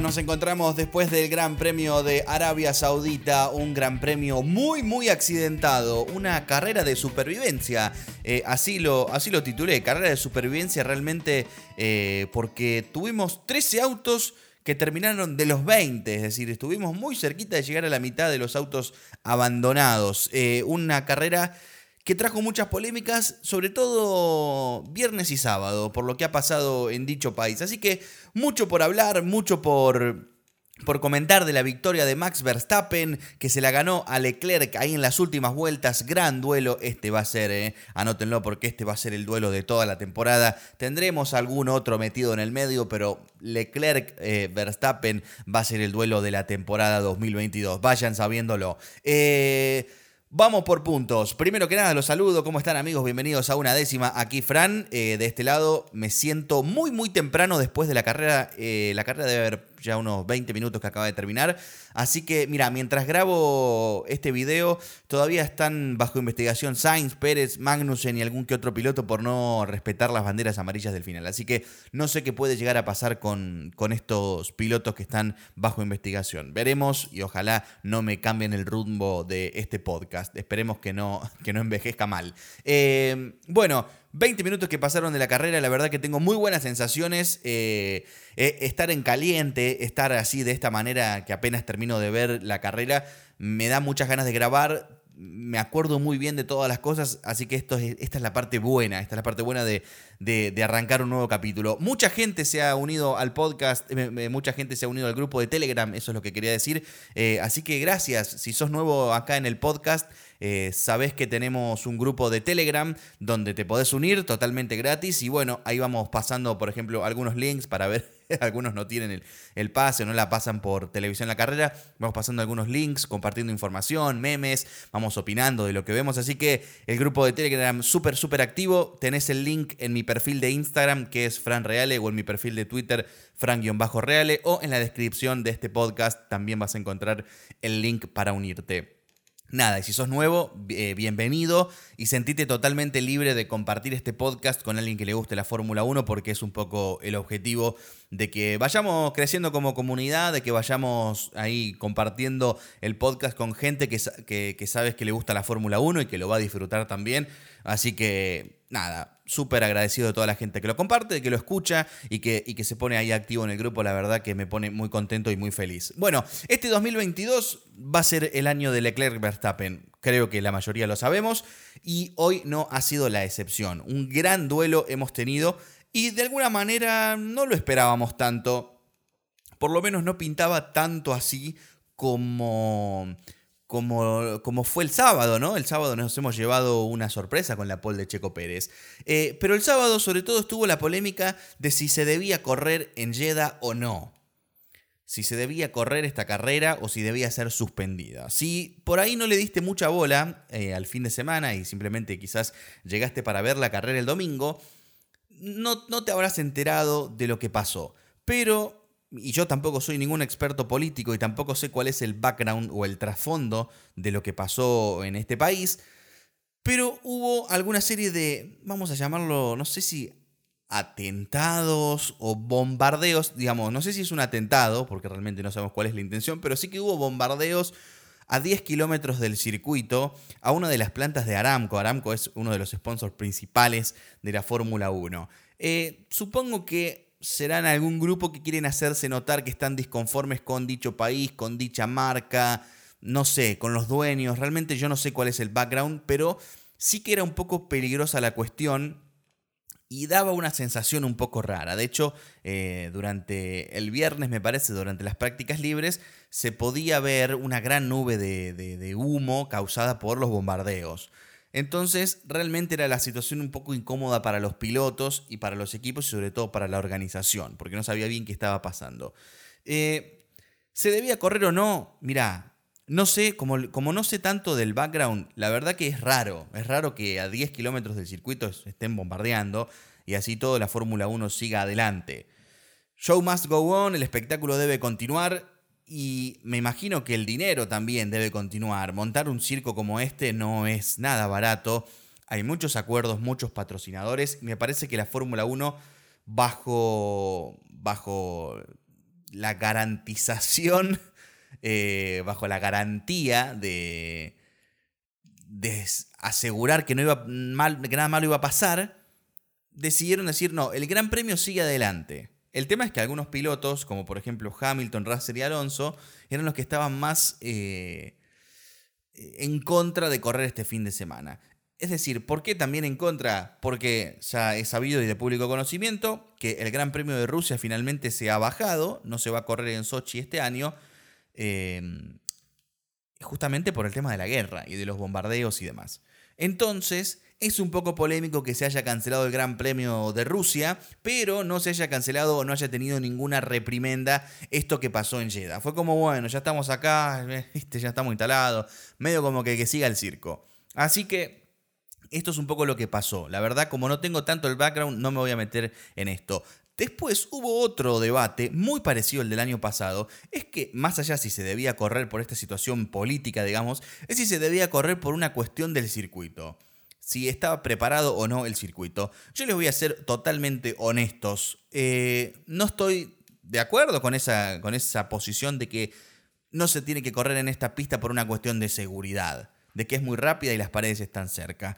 Nos encontramos después del Gran Premio de Arabia Saudita, un gran premio muy, muy accidentado, una carrera de supervivencia, eh, así, lo, así lo titulé, carrera de supervivencia realmente eh, porque tuvimos 13 autos que terminaron de los 20, es decir, estuvimos muy cerquita de llegar a la mitad de los autos abandonados, eh, una carrera que trajo muchas polémicas, sobre todo viernes y sábado, por lo que ha pasado en dicho país. Así que mucho por hablar, mucho por, por comentar de la victoria de Max Verstappen, que se la ganó a Leclerc ahí en las últimas vueltas. Gran duelo, este va a ser, eh. anótenlo porque este va a ser el duelo de toda la temporada. Tendremos algún otro metido en el medio, pero Leclerc-Verstappen eh, va a ser el duelo de la temporada 2022. Vayan sabiéndolo. Eh. Vamos por puntos. Primero que nada, los saludo. ¿Cómo están amigos? Bienvenidos a una décima. Aquí Fran. Eh, de este lado me siento muy, muy temprano después de la carrera. Eh, la carrera debe haber ya unos 20 minutos que acaba de terminar. Así que, mira, mientras grabo este video, todavía están bajo investigación Sainz, Pérez, Magnussen y algún que otro piloto por no respetar las banderas amarillas del final. Así que no sé qué puede llegar a pasar con, con estos pilotos que están bajo investigación. Veremos y ojalá no me cambien el rumbo de este podcast. Esperemos que no, que no envejezca mal. Eh, bueno. 20 minutos que pasaron de la carrera, la verdad que tengo muy buenas sensaciones. Eh, eh, estar en caliente, estar así de esta manera que apenas termino de ver la carrera, me da muchas ganas de grabar me acuerdo muy bien de todas las cosas, así que esto es, esta es la parte buena, esta es la parte buena de, de, arrancar un nuevo capítulo. Mucha gente se ha unido al podcast, mucha gente se ha unido al grupo de Telegram, eso es lo que quería decir. Eh, así que gracias, si sos nuevo acá en el podcast, eh, sabés que tenemos un grupo de Telegram donde te podés unir totalmente gratis y bueno, ahí vamos pasando, por ejemplo, algunos links para ver algunos no tienen el, el, pase o no la pasan por televisión la carrera. Vamos pasando algunos links, compartiendo información, memes, vamos opinando de lo que vemos. Así que el grupo de Telegram súper, súper activo. Tenés el link en mi perfil de Instagram, que es Fran Reale, o en mi perfil de Twitter, Fran-Reale, o en la descripción de este podcast también vas a encontrar el link para unirte. Nada, y si sos nuevo, eh, bienvenido y sentite totalmente libre de compartir este podcast con alguien que le guste la Fórmula 1 porque es un poco el objetivo de que vayamos creciendo como comunidad, de que vayamos ahí compartiendo el podcast con gente que, que, que sabes que le gusta la Fórmula 1 y que lo va a disfrutar también. Así que nada, súper agradecido de toda la gente que lo comparte, que lo escucha y que, y que se pone ahí activo en el grupo. La verdad que me pone muy contento y muy feliz. Bueno, este 2022 va a ser el año de Leclerc Verstappen. Creo que la mayoría lo sabemos y hoy no ha sido la excepción. Un gran duelo hemos tenido y de alguna manera no lo esperábamos tanto. Por lo menos no pintaba tanto así como como, como, fue el sábado, ¿no? El sábado nos hemos llevado una sorpresa con la pole de Checo Pérez. Eh, pero el sábado sobre todo estuvo la polémica de si se debía correr en Jeddah o no. Si se debía correr esta carrera o si debía ser suspendida. Si por ahí no le diste mucha bola eh, al fin de semana y simplemente quizás llegaste para ver la carrera el domingo, no, no te habrás enterado de lo que pasó. Pero y yo tampoco soy ningún experto político y tampoco sé cuál es el background o el trasfondo de lo que pasó en este país, pero hubo alguna serie de, vamos a llamarlo, no sé si atentados o bombardeos, digamos, no sé si es un atentado, porque realmente no sabemos cuál es la intención, pero sí que hubo bombardeos a 10 kilómetros del circuito a una de las plantas de Aramco. Aramco es uno de los sponsors principales de la Fórmula 1. Eh, supongo que serán algún grupo que quieren hacerse notar que están disconformes con dicho país, con dicha marca, no sé, con los dueños. Realmente yo no sé cuál es el background, pero sí que era un poco peligrosa la cuestión y daba una sensación un poco rara. De hecho, eh, durante el viernes, me parece, durante las prácticas libres, se podía ver una gran nube de humo causada por los bombardeos. Entonces, realmente era la situación un poco incómoda para los pilotos y para los equipos y sobre todo para la organización, porque no sabía bien qué estaba pasando. Eh, ¿Se debía correr o no? Mirá, no sé, como, como, no sé tanto del background, la verdad que es raro. Es raro que a 10 kilómetros del circuito estén bombardeando y así toda la Fórmula 1 siga adelante. Show must go on, el espectáculo debe continuar y me imagino que el dinero también debe continuar. Montar un circo como este no es nada barato. Hay muchos acuerdos, muchos patrocinadores. Me parece que la Fórmula 1, bajo, bajo la garantización, eh, bajo la garantía de, de asegurar que, no iba mal, que nada malo iba a pasar, decidieron decir, no, el Gran Premio sigue adelante. El tema es que algunos pilotos, como por ejemplo Hamilton, Russell y Alonso, eran los que estaban más eh, en contra de correr este fin de semana. Es decir, ¿por qué también en contra? Porque ya es sabido y de público conocimiento que el Gran Premio de Rusia finalmente se ha bajado, no se va a correr en Sochi este año, eh, justamente por el tema de la guerra y de los bombardeos y demás. Entonces, es un poco polémico que se haya cancelado el Gran Premio de Rusia, pero no se haya cancelado o no haya tenido ninguna reprimenda esto que pasó en Jeddah. Fue como, bueno, ya estamos acá, ya estamos instalados, medio como que, que siga el circo. Así que esto es un poco lo que pasó. La verdad, como no tengo tanto el background, no me voy a meter en esto. Después hubo otro debate muy parecido al del año pasado, es que más allá si se debía correr por esta situación política, digamos, es si se debía correr por una cuestión del circuito, si estaba preparado o no el circuito. Yo les voy a ser totalmente honestos, eh, no estoy de acuerdo con esa, con esa posición de que no se tiene que correr en esta pista por una cuestión de seguridad, de que es muy rápida y las paredes están cerca.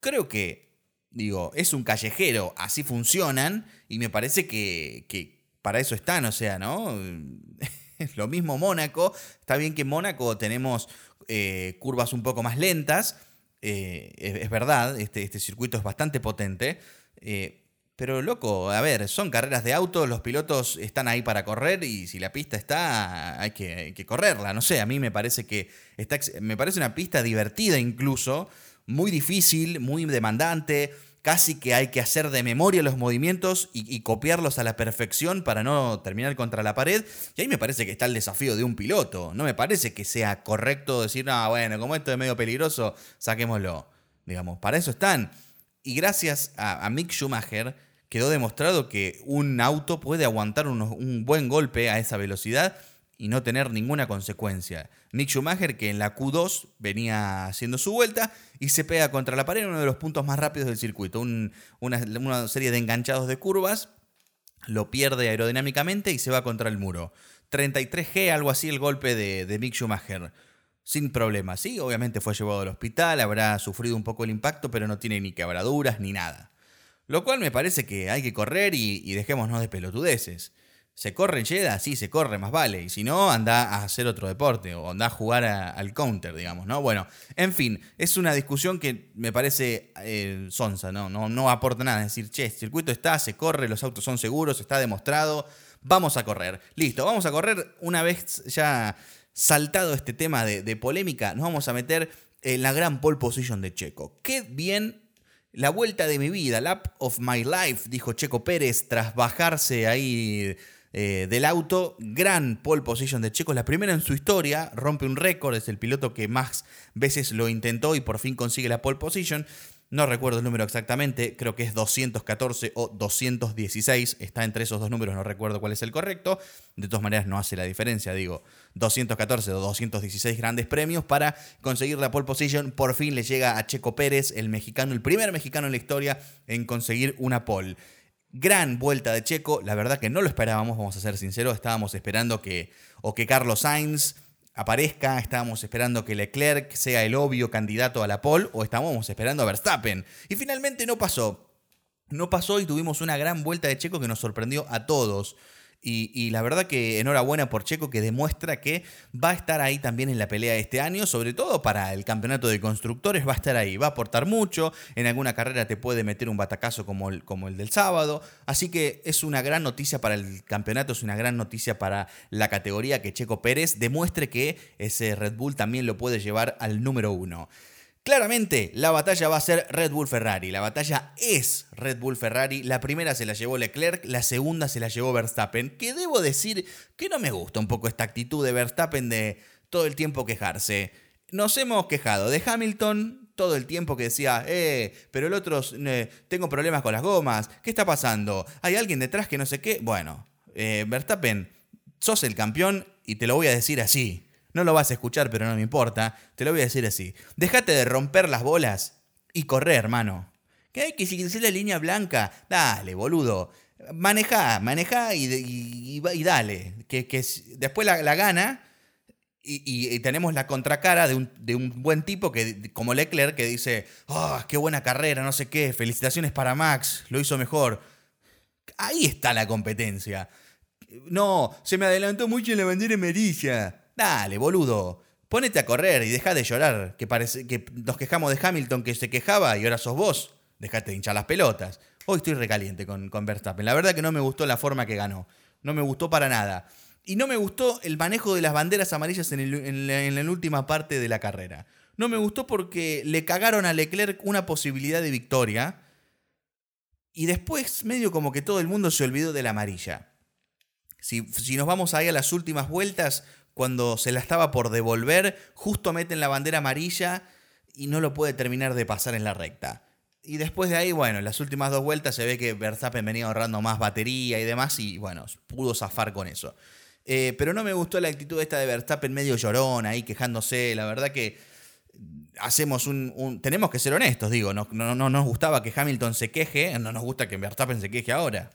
Creo que, digo, es un callejero, así funcionan, y me parece que, que para eso están, o sea, ¿no? Lo mismo Mónaco, está bien que en Mónaco tenemos eh, curvas un poco más lentas, eh, es, verdad, este, este, circuito es bastante potente, eh, pero loco, a ver, son carreras de auto, los pilotos están ahí para correr y si la pista está, hay que, hay que correrla, no sé, a mí me parece que está, me parece una pista divertida incluso, muy difícil, muy demandante, casi que hay que hacer de memoria los movimientos y, copiarlos a la perfección para no terminar contra la pared. Y ahí me parece que está el desafío de un piloto. No me parece que sea correcto decir, no, bueno, como esto es medio peligroso, saquémoslo. Digamos, para eso están. Y gracias a, Mick Schumacher quedó demostrado que un auto puede aguantar un buen golpe a esa velocidad y no tener ninguna consecuencia. Nick Schumacher, que en la Q2 venía haciendo su vuelta y se pega contra la pared en uno de los puntos más rápidos del circuito. una, serie de enganchados de curvas, lo pierde aerodinámicamente y se va contra el muro. 33G, algo así, el golpe de, de Mick Schumacher. Sin problema, sí, obviamente fue llevado al hospital, habrá sufrido un poco el impacto, pero no tiene ni quebraduras ni nada. Lo cual me parece que hay que correr y, y dejémonos de pelotudeces. ¿Se corre Jeddah? Sí, se corre, más vale. Y si no, anda a hacer otro deporte o anda a jugar al counter, digamos, ¿no? Bueno, en fin, es una discusión que me parece eh, sonsa, ¿no? ¿no? No aporta nada. Es decir, che, el circuito está, se corre, los autos son seguros, está demostrado, vamos a correr. Listo, vamos a correr una vez ya saltado este tema de, de polémica, nos vamos a meter en la gran pole position de Checo. Qué bien la vuelta de mi vida, lap of my life, dijo Checo Pérez tras bajarse ahí eh, del auto. Gran pole position de Checo, la primera en su historia, rompe un récord, es el piloto que más veces lo intentó y por fin consigue la pole position. No recuerdo el número exactamente, creo que es 214 o 216, está entre esos dos números, no recuerdo cuál es el correcto. De todas maneras no hace la diferencia, digo, 214 o 216 grandes premios para conseguir la pole position. Por fin le llega a Checo Pérez, el mexicano, el primer mexicano en la historia en conseguir una pole. Gran vuelta de Checo, la verdad que no lo esperábamos, vamos a ser sinceros, estábamos esperando que o que Carlos Sainz aparezca, estábamos esperando que Leclerc sea el obvio candidato a la pole o estábamos esperando a Verstappen. Y finalmente no pasó. No pasó y tuvimos una gran vuelta de Checo que nos sorprendió a todos. Y, la verdad que enhorabuena por Checo que demuestra que va a estar ahí también en la pelea este año, sobre todo para el campeonato de constructores, va a estar ahí, va a aportar mucho, en alguna carrera te puede meter un batacazo como el del sábado, así que es una gran noticia para el campeonato, es una gran noticia para la categoría que Checo Pérez demuestre que ese Red Bull también lo puede llevar al número uno. Claramente, la batalla va a ser Red Bull Ferrari. La batalla es Red Bull Ferrari. La primera se la llevó Leclerc, la segunda se la llevó Verstappen. Que debo decir que no me gusta un poco esta actitud de Verstappen de todo el tiempo quejarse. Nos hemos quejado de Hamilton todo el tiempo que decía, eh, pero el otro, eh, tengo problemas con las gomas. ¿Qué está pasando? ¿Hay alguien detrás que no sé qué? Bueno, eh, Verstappen, sos el campeón y te lo voy a decir así. No lo vas a escuchar, pero no me importa. Te lo voy a decir así. Déjate de romper las bolas y correr, hermano. ¿Qué hay que la línea blanca? Dale, boludo. Maneja, maneja y, dale. Que, después la, gana y, tenemos la contracara de un, buen tipo que, como Leclerc que dice, oh, qué buena carrera, no sé qué, felicitaciones para Max, lo hizo mejor. Ahí está la competencia. No, se me adelantó mucho en la bandera amarilla. Dale, boludo. Ponete a correr y deja de llorar. Que, parece, que nos quejamos de Hamilton que se quejaba y ahora sos vos. Dejate de hinchar las pelotas. Hoy estoy recaliente con, con Verstappen. La verdad que no me gustó la forma que ganó. No me gustó para nada. Y no me gustó el manejo de las banderas amarillas en, la, última parte de la carrera. No me gustó porque le cagaron a Leclerc una posibilidad de victoria. Y después, medio como que todo el mundo se olvidó de la amarilla. Si, si, nos vamos ahí a las últimas vueltas, cuando se la estaba por devolver, justo meten la bandera amarilla y no lo puede terminar de pasar en la recta. Y después de ahí, bueno, en las últimas dos vueltas se ve que Verstappen venía ahorrando más batería y demás y bueno, pudo zafar con eso. Eh, pero no me gustó la actitud esta de Verstappen medio llorón ahí quejándose. La verdad que hacemos un, tenemos que ser honestos, digo, no, no, no, nos gustaba que Hamilton se queje, no nos gusta que Verstappen se queje ahora.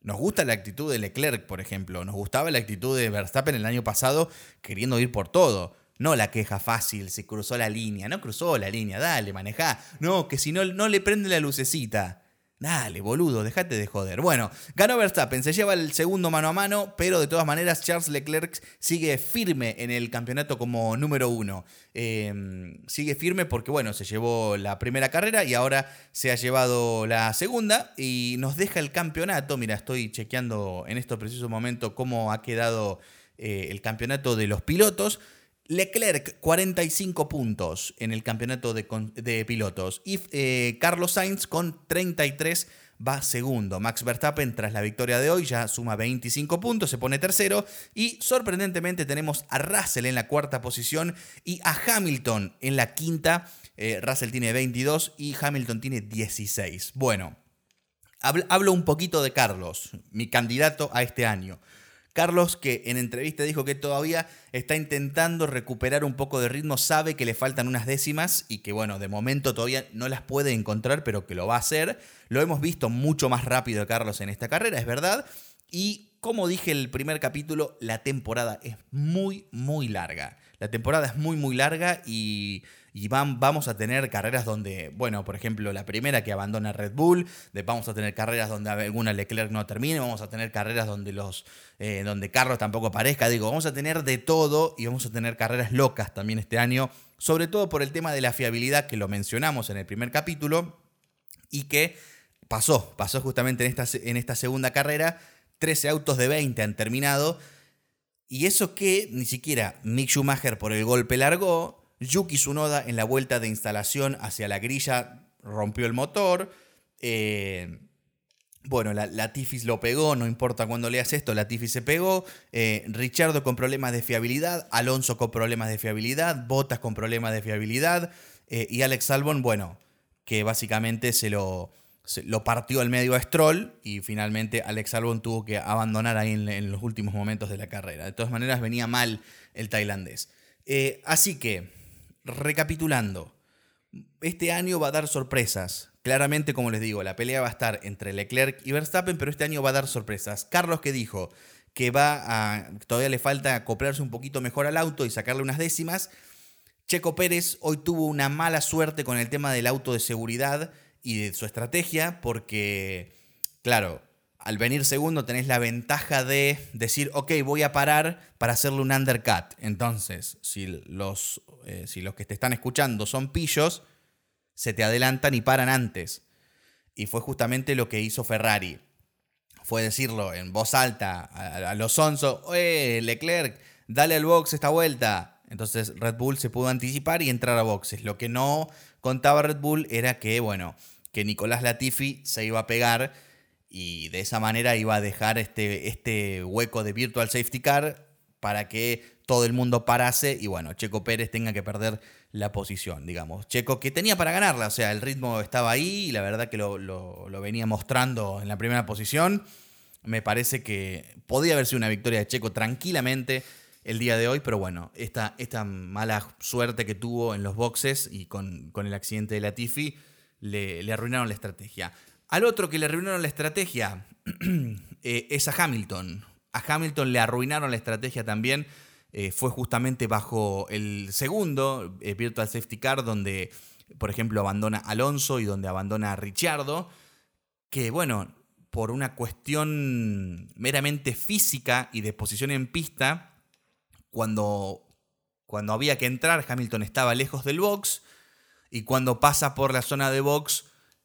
Nos gusta la actitud de Leclerc, por ejemplo. Nos gustaba la actitud de Verstappen el año pasado queriendo ir por todo. No la queja fácil, se cruzó la línea. No cruzó la línea, dale, manejá. No, que si no, no le prende la lucecita. Dale, boludo, déjate de joder. Bueno, ganó Verstappen, se lleva el segundo mano a mano, pero de todas maneras Charles Leclerc sigue firme en el campeonato como número uno. Em, sigue firme porque, bueno, se llevó la primera carrera y ahora se ha llevado la segunda y nos deja el campeonato. Mira, estoy chequeando en este preciso momento cómo ha quedado eh, el campeonato de los pilotos. Leclerc, 45 puntos en el campeonato de, pilotos. Y eh, Carlos Sainz con 33 va segundo. Max Verstappen, tras la victoria de hoy, ya suma 25 puntos, se pone tercero. Y sorprendentemente tenemos a Russell en la cuarta posición y a Hamilton en la quinta. Eh, Russell tiene 22 y Hamilton tiene 16. Bueno, hablo un poquito de Carlos, mi candidato a este año. Carlos, que en entrevista dijo que todavía está intentando recuperar un poco de ritmo, sabe que le faltan unas décimas y que, bueno, de momento todavía no las puede encontrar, pero que lo va a hacer. Lo hemos visto mucho más rápido Carlos en esta carrera, es verdad. Y como dije en el primer capítulo, la temporada es muy, muy larga. La temporada es muy, muy larga y vamos a tener carreras donde, bueno, por ejemplo, la primera que abandona Red Bull, vamos a tener carreras donde alguna Leclerc no termine, vamos a tener carreras donde los eh, donde Carlos tampoco aparezca, digo, vamos a tener de todo y vamos a tener carreras locas también este año, sobre todo por el tema de la fiabilidad que lo mencionamos en el primer capítulo y que pasó, pasó justamente en esta, en esta segunda carrera, 13 autos de 20 han terminado. Y eso que ni siquiera Mick Schumacher por el golpe largó, Yuki Tsunoda en la vuelta de instalación hacia la grilla rompió el motor. Eh, bueno, la, Latifi lo pegó, no importa cuándo leas esto, Latifi se pegó. Eh, Richardo con problemas de fiabilidad, Alonso con problemas de fiabilidad, Bottas con problemas de fiabilidad eh, y Alex Albon, bueno, que básicamente se lo, lo partió al medio a Stroll y finalmente Alex Albon tuvo que abandonar ahí en, los últimos momentos de la carrera. De todas maneras venía mal el tailandés. así que recapitulando, este año va a dar sorpresas. Claramente, como les digo, la pelea va a estar entre Leclerc y Verstappen, pero este año va a dar sorpresas. Carlos que dijo que va a. todavía le falta acoplarse un poquito mejor al auto y sacarle unas décimas. Checo Pérez hoy tuvo una mala suerte con el tema del auto de seguridad y de su estrategia, porque, claro, al venir segundo tenés la ventaja de decir, ok, voy a parar para hacerle un undercut. Entonces, si los, eh, si los que te están escuchando son pillos, se te adelantan y paran antes. Y fue justamente lo que hizo Ferrari. Fue decirlo en voz alta a, los Sonso, oye, Leclerc, dale al box esta vuelta. Entonces Red Bull se pudo anticipar y entrar a boxes. Lo que no contaba Red Bull era que, bueno, que Nicolás Latifi se iba a pegar y de esa manera iba a dejar este, este hueco de Virtual Safety Car para que todo el mundo parase y bueno, Checo Pérez tenga que perder la posición, digamos. Checo que tenía para ganarla, o sea, el ritmo estaba ahí y la verdad que lo, venía mostrando en la primera posición. Me parece que podía haber sido una victoria de Checo tranquilamente el día de hoy, pero bueno, esta, esta mala suerte que tuvo en los boxes y con, el accidente de Latifi le, arruinaron la estrategia. Al otro que le arruinaron la estrategia eh, es a Hamilton. A Hamilton le arruinaron la estrategia también. Eh, fue justamente bajo el segundo eh, Virtual Safety Car, donde, por ejemplo, abandona Alonso y donde abandona a Ricciardo. Que bueno, por una cuestión meramente física y de posición en pista, cuando, cuando había que entrar, Hamilton estaba lejos del box. Y cuando pasa por la zona de box,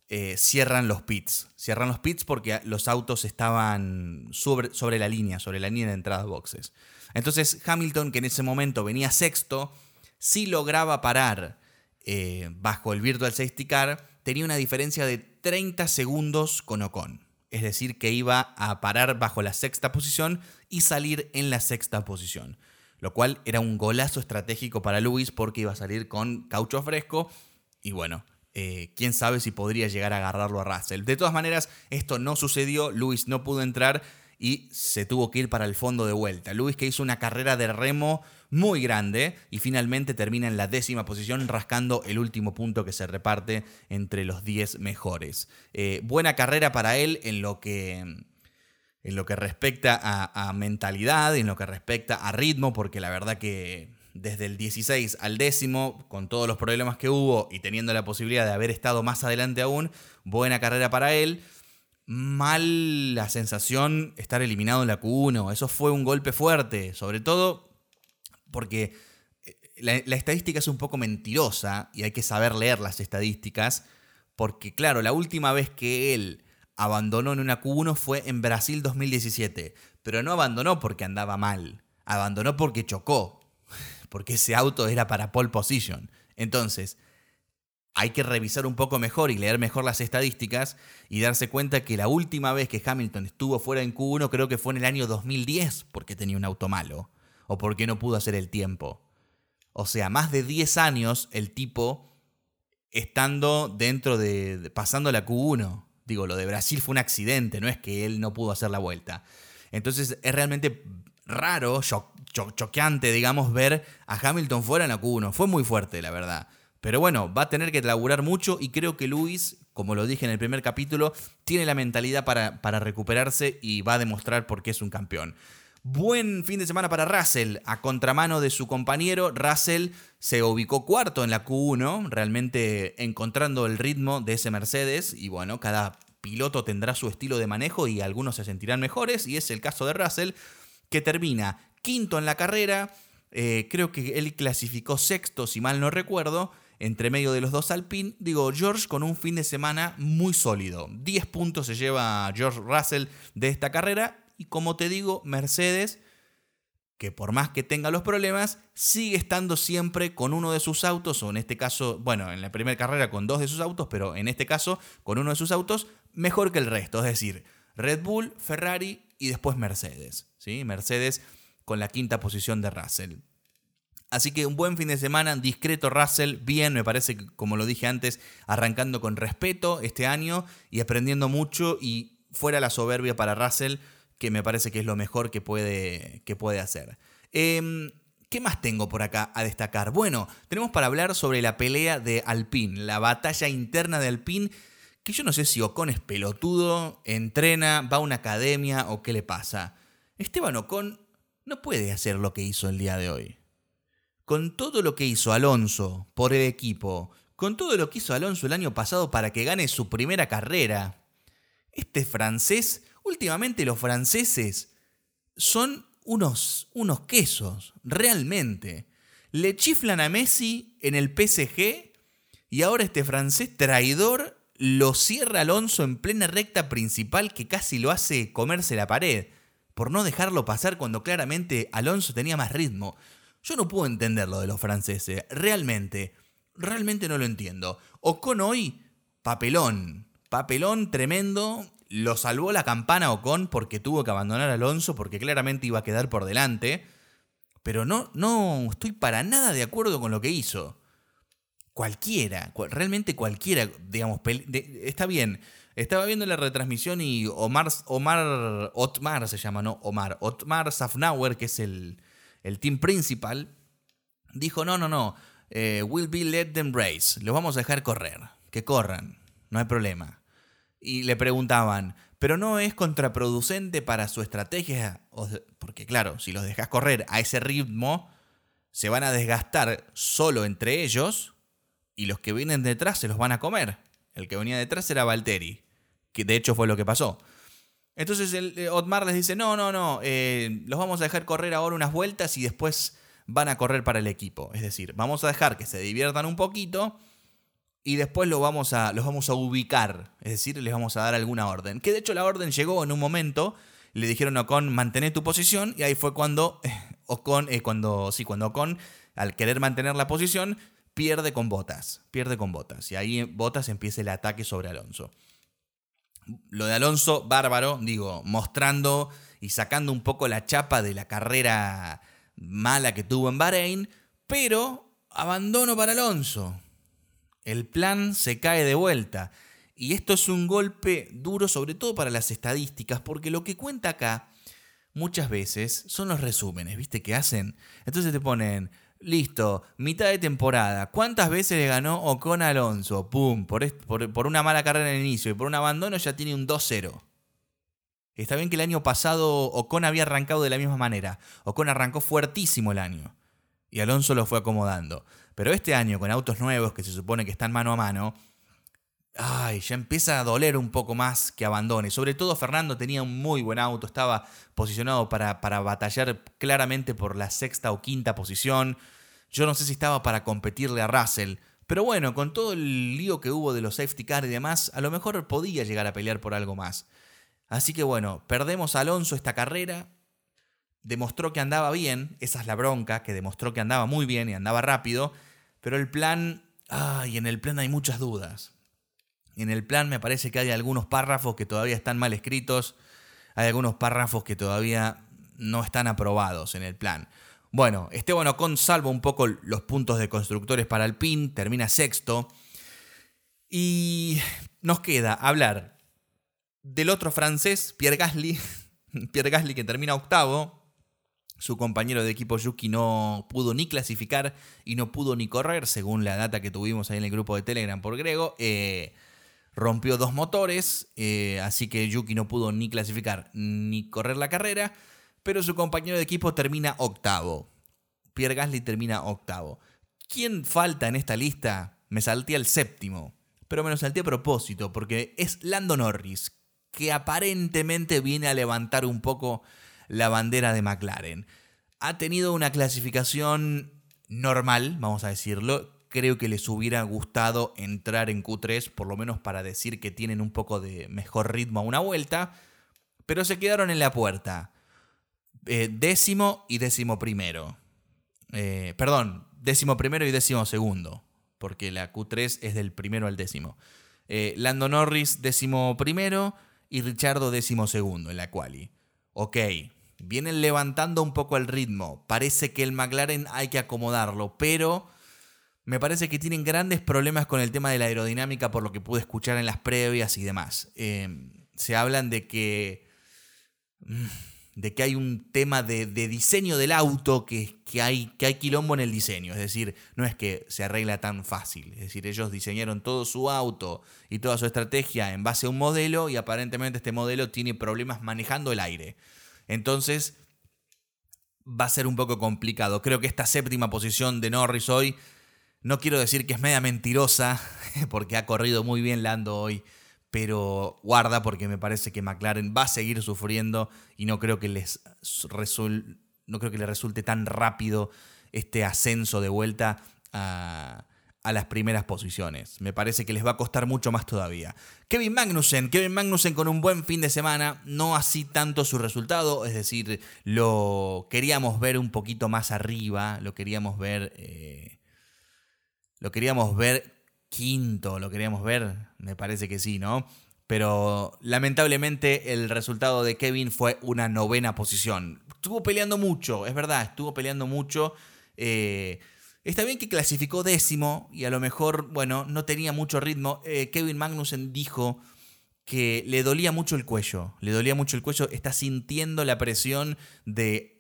eh, cierran los pits. Cierran los pits porque los autos estaban sobre, sobre la línea, sobre la línea de entrada boxes. Entonces Hamilton, que en ese momento venía sexto, sí lograba parar eh, bajo el Virtual Safety Car, tenía una diferencia de 30 segundos con Ocon. Es decir, que iba a parar bajo la sexta posición y salir en la sexta posición. Lo cual era un golazo estratégico para Lewis porque iba a salir con caucho fresco. Y bueno, eh, quién sabe si podría llegar a agarrarlo a Russell. De todas maneras, esto no sucedió, Luis no pudo entrar y se tuvo que ir para el fondo de vuelta. Luis que hizo una carrera de remo muy grande y finalmente termina en la décima posición rascando el último punto que se reparte entre los 10 mejores. Eh, buena carrera para él en lo que, en lo que respecta a, a mentalidad, en lo que respecta a ritmo, porque la verdad que desde el 16 al décimo, con todos los problemas que hubo y teniendo la posibilidad de haber estado más adelante aún, buena carrera para él. Mal la sensación estar eliminado en la Q1, eso fue un golpe fuerte, sobre todo porque eh, la, la estadística es un poco mentirosa y hay que saber leer las estadísticas, porque claro, la última vez que él abandonó en una Q1 fue en Brasil 2017, pero no abandonó porque andaba mal, abandonó porque chocó, porque ese auto era para pole position. Entonces, hay que revisar un poco mejor y leer mejor las estadísticas y darse cuenta que la última vez que Hamilton estuvo fuera en Q1 creo que fue en el año 2010 porque tenía un auto malo o porque no pudo hacer el tiempo. O sea, más de 10 años el tipo estando dentro de, pasando la Q1. Digo, lo de Brasil fue un accidente, no es que él no pudo hacer la vuelta. Entonces es realmente raro, choqueante, digamos, ver a Hamilton fuera en la Q1. Fue muy fuerte, la verdad. Pero bueno, va a tener que laburar mucho y creo que Luis, como lo dije en el primer capítulo, tiene la mentalidad para, para recuperarse y va a demostrar por qué es un campeón. Buen fin de semana para Russell. A contramano de su compañero, Russell se ubicó cuarto en la Q1, realmente encontrando el ritmo de ese Mercedes. Y bueno, cada piloto tendrá su estilo de manejo y algunos se sentirán mejores. Y es el caso de Russell, que termina quinto en la carrera. Eh, creo que él clasificó sexto, si mal no recuerdo, entre medio de los dos Alpine. Digo, George con un fin de semana muy sólido. 10 puntos se lleva George Russell de esta carrera. Y como te digo, Mercedes, que por más que tenga los problemas, sigue estando siempre con uno de sus autos, o en este caso, bueno, en la primera carrera con dos de sus autos, pero en este caso con uno de sus autos, mejor que el resto. Es decir, Red Bull, Ferrari y después Mercedes. ¿sí? Mercedes con la quinta posición de Russell. Así que un buen fin de semana, discreto Russell, bien, me parece como lo dije antes, arrancando con respeto este año y aprendiendo mucho y fuera la soberbia para Russell, que me parece que es lo mejor que puede, que puede hacer. Em, ¿Qué más tengo por acá a destacar? Bueno, tenemos para hablar sobre la pelea de Alpine, la batalla interna de Alpine que yo no sé si Ocon es pelotudo, entrena, va a una academia o qué le pasa. Esteban Ocon no puede hacer lo que hizo el día de hoy. Con todo lo que hizo Alonso por el equipo, con todo lo que hizo Alonso el año pasado para que gane su primera carrera, este francés, últimamente los franceses son unos, unos quesos, realmente. Le chiflan a Messi en el PSG y ahora este francés traidor lo cierra Alonso en plena recta principal que casi lo hace comerse la pared, por no dejarlo pasar cuando claramente Alonso tenía más ritmo. Yo no puedo entender lo de los franceses, realmente, realmente no lo entiendo. Ocon hoy, papelón, papelón tremendo, lo salvó la campana Ocon porque tuvo que abandonar a Alonso porque claramente iba a quedar por delante, pero no, no estoy para nada de acuerdo con lo que hizo cualquiera, realmente cualquiera, digamos, está bien. Estaba viendo la retransmisión y Omar, Omar, Otmar se llama, ¿no? Omar, Otmar Safnauer, que es el, el team principal, dijo, no, no, no, eh, we'll be let them race, los vamos a dejar correr, que corran, no hay problema. y le preguntaban, ¿pero no es contraproducente para su estrategia? Porque claro, si los dejas correr a ese ritmo, se van a desgastar solo entre ellos y los que vienen detrás se los van a comer. El que venía detrás era Valtteri, que de hecho fue lo que pasó. Entonces el, eh, Otmar les dice, no, no, no, eh, los vamos a dejar correr ahora unas vueltas y después van a correr para el equipo. Es decir, vamos a dejar que se diviertan un poquito y después los vamos a ubicar. Es decir, les vamos a dar alguna orden. Que de hecho la orden llegó en un momento, le dijeron a Ocon, mantén tu posición y ahí fue cuando Ocon, eh, cuando, sí, cuando Ocon, al querer mantener la posición, pierde con botas, pierde con botas. Y ahí botas empieza el ataque sobre Alonso. Lo de Alonso, bárbaro, digo, mostrando y sacando un poco la chapa de la carrera mala que tuvo en Bahrein, pero abandono para Alonso. El plan se cae de vuelta. Y esto es un golpe duro sobre todo para las estadísticas, porque lo que cuenta acá muchas veces son los resúmenes, ¿viste? Que hacen. Entonces te ponen, listo, mitad de temporada. ¿Cuántas veces le ganó Ocon Alonso? Pum, por, por, una mala carrera en el inicio y por un abandono ya tiene un 2-0. Está bien que el año pasado Ocon había arrancado de la misma manera. Ocon arrancó fuertísimo el año. Y Alonso lo fue acomodando. Pero este año, con autos nuevos que se supone que están mano a mano, ay, ya empieza a doler un poco más que abandone. Sobre todo Fernando tenía un muy buen auto, estaba posicionado para, para batallar claramente por la sexta o quinta posición. Yo no sé si estaba para competirle a Russell. Pero bueno, con todo el lío que hubo de los safety car y demás, a lo mejor podía llegar a pelear por algo más. Así que bueno, perdemos a Alonso esta carrera. Demostró que andaba bien, esa es la bronca, que demostró que andaba muy bien y andaba rápido. Pero el plan, ay, en el plan hay muchas dudas. En el plan me parece que hay algunos párrafos que todavía están mal escritos. Hay algunos párrafos que todavía no están aprobados en el plan. Bueno, Esteban Ocon salva un poco los puntos de constructores para el PIN, termina sexto. Y nos queda hablar del otro francés, Pierre Gasly. Pierre Gasly que termina octavo. Su compañero de equipo Yuki no pudo ni clasificar y no pudo ni correr, según la data que tuvimos ahí en el grupo de Telegram por Grego. Eh, rompió dos motores, eh, así que Yuki no pudo ni clasificar ni correr la carrera pero su compañero de equipo termina octavo. Pierre Gasly termina octavo. ¿Quién falta en esta lista? Me salté al séptimo, pero me lo salté a propósito, porque es Lando Norris, que aparentemente viene a levantar un poco la bandera de McLaren. Ha tenido una clasificación normal, vamos a decirlo. Creo que les hubiera gustado entrar en Q3, por lo menos para decir que tienen un poco de mejor ritmo a una vuelta, pero se quedaron en la puerta. Eh, décimo y décimo primero. Eh, perdón, décimo primero y décimo segundo, porque la Q3 es del primero al décimo. Eh, Lando Norris décimo primero y Richardo décimo segundo en la quali. Ok, vienen levantando un poco el ritmo. Parece que el McLaren hay que acomodarlo, pero me parece que tienen grandes problemas con el tema de la aerodinámica por lo que pude escuchar en las previas y demás. se hablan de que... Mm, de que hay un tema de, diseño del auto, que, que, hay, que hay quilombo en el diseño. Es decir, no es que se arregla tan fácil. Es decir, ellos diseñaron todo su auto y toda su estrategia en base a un modelo y aparentemente este modelo tiene problemas manejando el aire. Entonces, va a ser un poco complicado. Creo que esta séptima posición de Norris hoy, no quiero decir que es media mentirosa, porque ha corrido muy bien Lando hoy pero guarda porque me parece que McLaren va a seguir sufriendo y no creo que les no creo que resulte tan rápido este ascenso de vuelta a, las primeras posiciones. Me parece que les va a costar mucho más todavía. Kevin Magnussen, Kevin Magnussen con un buen fin de semana, no así tanto su resultado, es decir, lo queríamos ver un poquito más arriba, lo queríamos ver, eh, lo queríamos ver quinto, lo queríamos ver, me parece que sí, ¿no? Pero lamentablemente el resultado de Kevin fue una novena posición. Estuvo peleando mucho, es verdad, estuvo peleando mucho. Eh, está bien que clasificó décimo y a lo mejor, bueno, no tenía mucho ritmo. Eh, Kevin Magnussen dijo que le dolía mucho el cuello, le dolía mucho el cuello, está sintiendo la presión de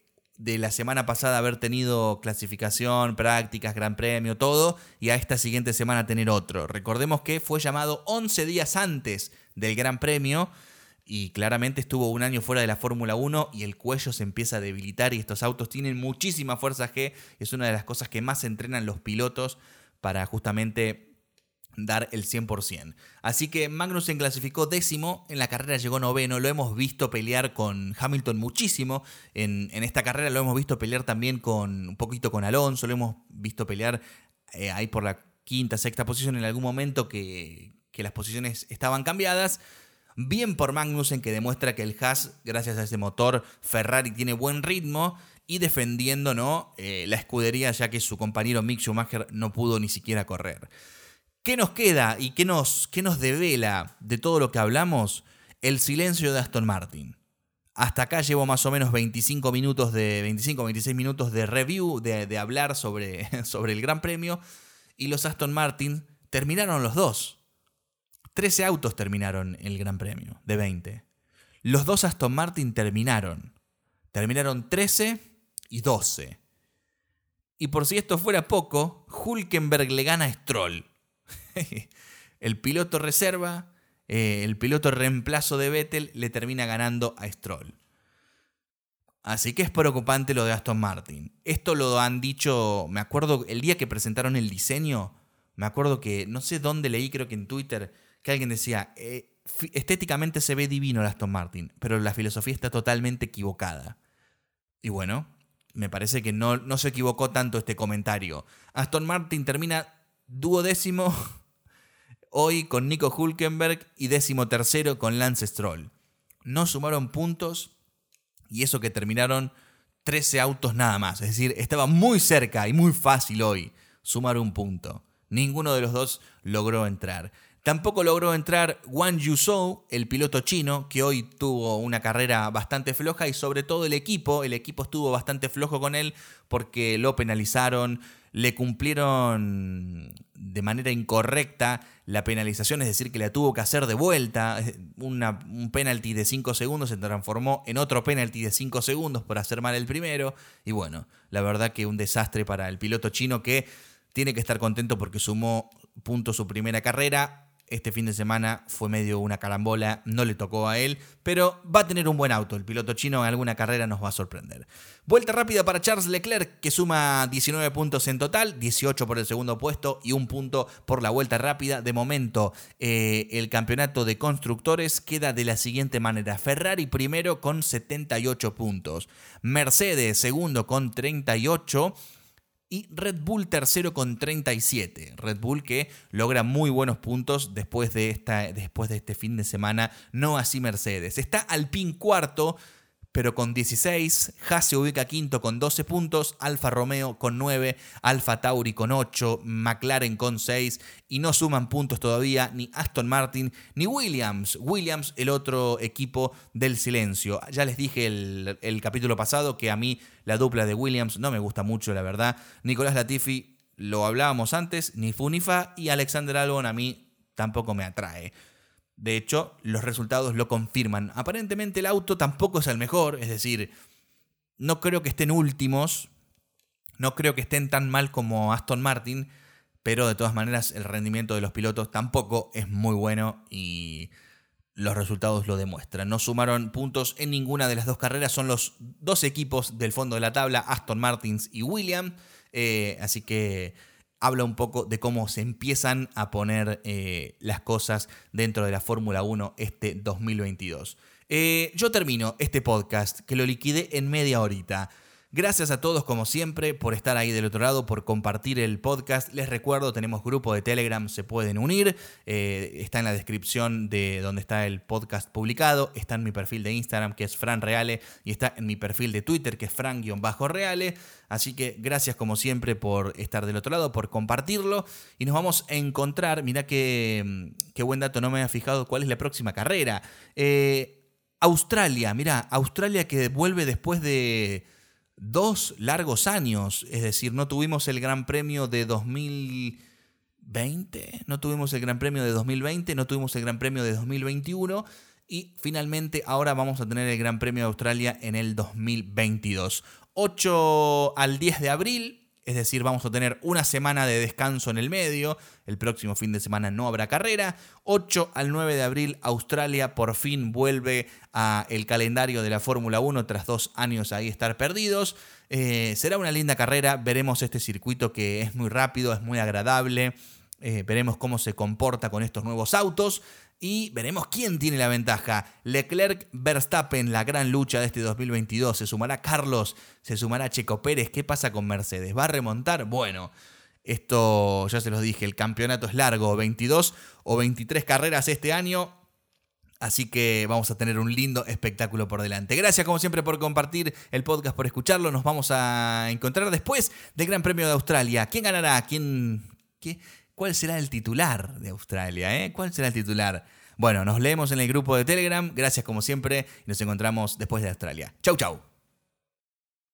de la semana pasada haber tenido clasificación, prácticas, gran premio, todo, y a esta siguiente semana tener otro. Recordemos que fue llamado 11 días antes del gran premio y claramente estuvo un año fuera de la Fórmula 1 y el cuello se empieza a debilitar y estos autos tienen muchísima fuerza G, es una de las cosas que más entrenan los pilotos para justamente dar el 100%. Así que Magnussen clasificó décimo, en la carrera llegó noveno, lo hemos visto pelear con Hamilton muchísimo, en, esta carrera lo hemos visto pelear también con un poquito con Alonso, lo hemos visto pelear eh, ahí por la quinta, sexta posición en algún momento que, que las posiciones estaban cambiadas. Bien por Magnussen que demuestra que el Haas, gracias a ese motor, Ferrari tiene buen ritmo y defendiendo ¿no? Eh, la escudería ya que su compañero Mick Schumacher no pudo ni siquiera correr. ¿Qué nos queda y qué nos, qué nos devela de todo lo que hablamos? El silencio de Aston Martin. Hasta acá llevo más o menos 25 minutos de 25 26 minutos de review, de, de hablar sobre, sobre el Gran Premio y los Aston Martin terminaron los dos. 13 autos terminaron el Gran Premio, de 20. Los dos Aston Martin terminaron. Terminaron 13 y 12. Y por si esto fuera poco, Hulkenberg le gana a Stroll. el piloto reserva, eh, el piloto reemplazo de Vettel le termina ganando a Stroll. Así que es preocupante lo de Aston Martin. Esto lo han dicho, me acuerdo, el día que presentaron el diseño, me acuerdo que, no sé dónde leí, creo que en Twitter, que alguien decía, eh, estéticamente se ve divino el Aston Martin, pero la filosofía está totalmente equivocada. Y bueno, me parece que no, no se equivocó tanto este comentario. Aston Martin termina duodécimo hoy con Nico Hulkenberg y décimo tercero con Lance Stroll. No sumaron puntos y eso que terminaron 13 autos nada más. Es decir, estaba muy cerca y muy fácil hoy sumar un punto. Ninguno de los dos logró entrar. Tampoco logró entrar Wang Yuzhou, el piloto chino, que hoy tuvo una carrera bastante floja y sobre todo el equipo, el equipo estuvo bastante flojo con él porque lo penalizaron, le cumplieron de manera incorrecta la penalización, es decir, que la tuvo que hacer de vuelta. un penalti de 5 segundos se transformó en otro penalti de 5 segundos por hacer mal el primero. Y bueno, la verdad que un desastre para el piloto chino que tiene que estar contento porque sumó puntos su primera carrera este fin de semana fue medio una carambola, no le tocó a él, pero va a tener un buen auto. El piloto chino en alguna carrera nos va a sorprender. Vuelta rápida para Charles Leclerc, que suma 19 puntos en total, 18 por el segundo puesto y un punto por la vuelta rápida. De momento, eh, el campeonato de constructores queda de la siguiente manera. Ferrari primero con 78 puntos. Mercedes segundo con 38 y Red Bull tercero con 37. Red Bull que logra muy buenos puntos después de, esta, después de este fin de semana, no así Mercedes. Está Alpine cuarto pero con 16, Haas se ubica quinto con 12 puntos, Alfa Romeo con 9, Alfa Tauri con 8, McLaren con 6 y no suman puntos todavía ni Aston Martin ni Williams. Williams, el otro equipo del silencio. Ya les dije el, el capítulo pasado que a mí la dupla de Williams no me gusta mucho, la verdad. Nicolás Latifi, lo hablábamos antes, ni Funifa y Alexander Albon a mí tampoco me atrae. De hecho, los resultados lo confirman. Aparentemente el auto tampoco es el mejor, es decir, no creo que estén últimos, no creo que estén tan mal como Aston Martin, pero de todas maneras el rendimiento de los pilotos tampoco es muy bueno y los resultados lo demuestran. No sumaron puntos en ninguna de las dos carreras, son los dos equipos del fondo de la tabla, Aston Martins y William, eh, así que habla un poco de cómo se empiezan a poner eh, las cosas dentro de la Fórmula 1 este 2022. Eh, yo termino este podcast que lo liquidé en media horita. Gracias a todos como siempre por estar ahí del otro lado, por compartir el podcast. Les recuerdo, tenemos grupo de Telegram, se pueden unir. Eh, está en la descripción de donde está el podcast publicado. Está en mi perfil de Instagram que es Fran Reale y está en mi perfil de Twitter que es Fran-Reale. Así que gracias como siempre por estar del otro lado, por compartirlo. Y nos vamos a encontrar, mirá qué, qué buen dato, no me había fijado cuál es la próxima carrera. Eh, Australia, mirá, Australia que vuelve después de dos largos años. Es decir, no tuvimos el Gran Premio de 2020, no tuvimos el Gran Premio de 2020, no tuvimos el Gran Premio de 2021 y finalmente ahora vamos a tener el Gran Premio de Australia en el 2022. 8 al 10 de abril, es decir, vamos a tener una semana de descanso en el medio. El próximo fin de semana no habrá carrera. 8 al 9 de abril, Australia por fin vuelve a el calendario de la Fórmula 1 tras dos años ahí estar perdidos. Eh, será una linda carrera. Veremos este circuito que es muy rápido, es muy agradable. Eh, veremos cómo se comporta con estos nuevos autos y veremos quién tiene la ventaja. Leclerc, Verstappen, la gran lucha de este 2022. Se sumará Carlos, se sumará Checo Pérez. ¿Qué pasa con Mercedes? ¿Va a remontar? Bueno, esto ya se los dije, el campeonato es largo, 22 o 23 carreras este año. Así que vamos a tener un lindo espectáculo por delante. Gracias como siempre por compartir el podcast, por escucharlo. Nos vamos a encontrar después del Gran Premio de Australia. ¿Quién ganará? ¿Quién? ¿Qué? ¿Cuál será el titular de Australia? Eh? ¿Cuál será el titular? Bueno, nos leemos en el grupo de Telegram. Gracias como siempre y nos encontramos después de Australia. Chau, chau.